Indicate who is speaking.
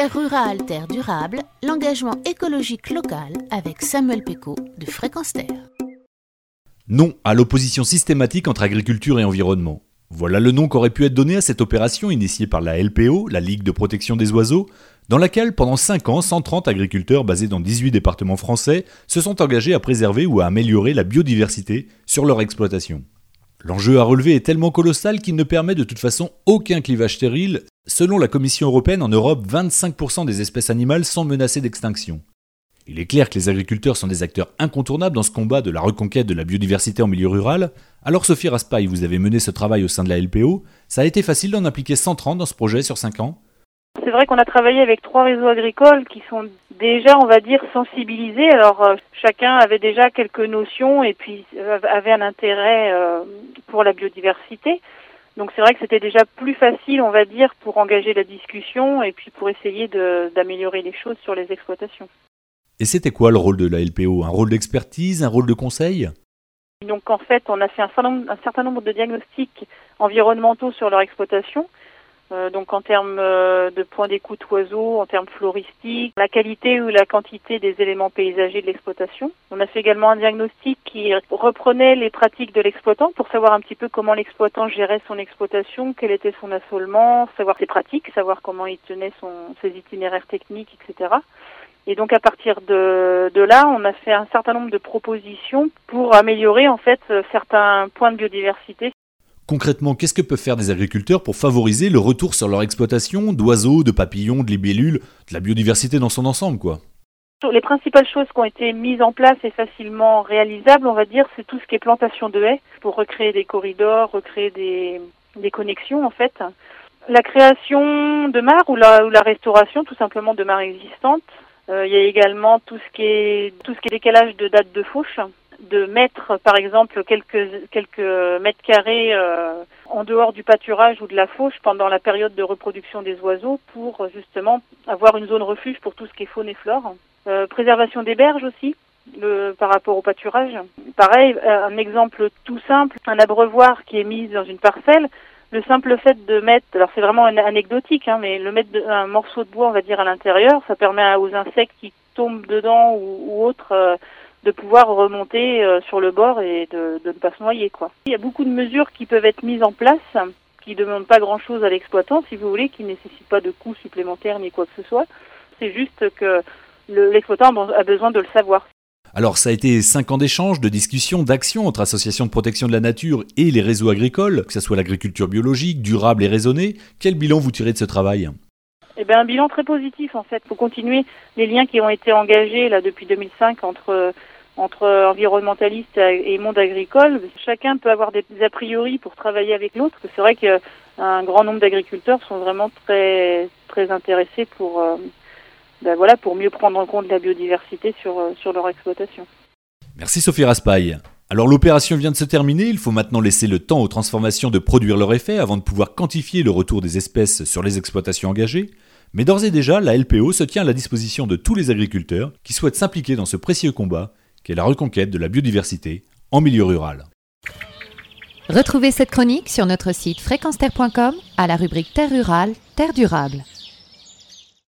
Speaker 1: Terre rurale, terre durable, l'engagement écologique local avec Samuel Péco de Fréquence Terre.
Speaker 2: Non à l'opposition systématique entre agriculture et environnement. Voilà le nom qu'aurait pu être donné à cette opération initiée par la LPO, la Ligue de protection des oiseaux, dans laquelle pendant 5 ans, 130 agriculteurs basés dans 18 départements français se sont engagés à préserver ou à améliorer la biodiversité sur leur exploitation. L'enjeu à relever est tellement colossal qu'il ne permet de toute façon aucun clivage stérile. Selon la Commission européenne, en Europe, 25% des espèces animales sont menacées d'extinction. Il est clair que les agriculteurs sont des acteurs incontournables dans ce combat de la reconquête de la biodiversité en milieu rural. Alors Sophie Raspail, vous avez mené ce travail au sein de la LPO. Ça a été facile d'en appliquer 130 dans ce projet sur 5 ans?
Speaker 3: C'est vrai qu'on a travaillé avec trois réseaux agricoles qui sont déjà, on va dire, sensibilisés. Alors, euh, chacun avait déjà quelques notions et puis euh, avait un intérêt euh, pour la biodiversité. Donc, c'est vrai que c'était déjà plus facile, on va dire, pour engager la discussion et puis pour essayer d'améliorer les choses sur les exploitations.
Speaker 2: Et c'était quoi le rôle de la LPO Un rôle d'expertise? Un rôle de conseil?
Speaker 3: Donc, en fait, on a fait un certain nombre de diagnostics environnementaux sur leur exploitation donc en termes euh, de points d'écoute oiseaux, en termes floristiques, la qualité ou la quantité des éléments paysagers de l'exploitation. On a fait également un diagnostic qui reprenait les pratiques de l'exploitant pour savoir un petit peu comment l'exploitant gérait son exploitation, quel était son assolement, savoir ses pratiques, savoir comment il tenait son, ses itinéraires techniques, etc. Et donc à partir de, de, là, on a fait un certain nombre de propositions pour améliorer en fait certains points de biodiversité
Speaker 2: Concrètement, qu'est-ce que peuvent faire des agriculteurs pour favoriser le retour sur leur exploitation d'oiseaux, de papillons, de libellules, de la biodiversité dans son ensemble, quoi?
Speaker 3: Les principales choses qui ont été mises en place et facilement réalisables, on va dire, c'est tout ce qui est plantation de haies pour recréer des corridors, recréer des, connexions en fait. La création de mares ou la, ou la restauration tout simplement de mares existantes. Euh, il y a également tout ce qui est tout ce qui est décalage de date de fauche de mettre par exemple quelques quelques mètres carrés euh, en dehors du pâturage ou de la fauche pendant la période de reproduction des oiseaux pour justement avoir une zone refuge pour tout ce qui est faune et flore. Euh, préservation des berges aussi. Le, par rapport au pâturage. Pareil, euh, un exemple tout simple, un abreuvoir qui est mis dans une parcelle, le simple fait de mettre, alors c'est vraiment anecdotique, hein, mais le mettre un morceau de bois, on va dire, à l'intérieur, ça permet aux insectes qui tombent dedans ou autres de pouvoir remonter euh, sur le bord et de, ne pas se noyer. Quoi. Il y a beaucoup de mesures qui peuvent être mises en place qui ne demandent pas grand-chose à l'exploitant, si vous voulez, qui ne nécessitent pas de coûts supplémentaires ni quoi que ce soit. C'est juste que l'exploitant a besoin de le savoir.
Speaker 2: Alors ça a été cinq ans d'échanges, de discussions, d'actions entre associations de protection de la nature et les réseaux agricoles, que ce soit l'agriculture biologique, durable et raisonnée. Quel bilan vous tirez de ce travail?
Speaker 3: Eh bien, un bilan très positif en fait. Pour continuer les liens qui ont été engagés là depuis 2005 entre entre environnementalistes et monde agricole. Chacun peut avoir des a priori pour travailler avec l'autre. C'est vrai qu'un grand nombre d'agriculteurs sont vraiment très très intéressés pour euh, ben voilà pour mieux prendre en compte la biodiversité sur euh, sur leur exploitation.
Speaker 2: Merci Sophie Raspail. Alors l'opération vient de se terminer, il faut maintenant laisser le temps aux transformations de produire leur effet avant de pouvoir quantifier le retour des espèces sur les exploitations engagées. Mais d'ores et déjà, la LPO se tient à la disposition de tous les agriculteurs qui souhaitent s'impliquer dans ce précieux combat qu'est la reconquête de la biodiversité en milieu rural.
Speaker 1: Retrouvez cette chronique sur notre site fréquenceterre.com à la rubrique Terre rurale, Terre durable.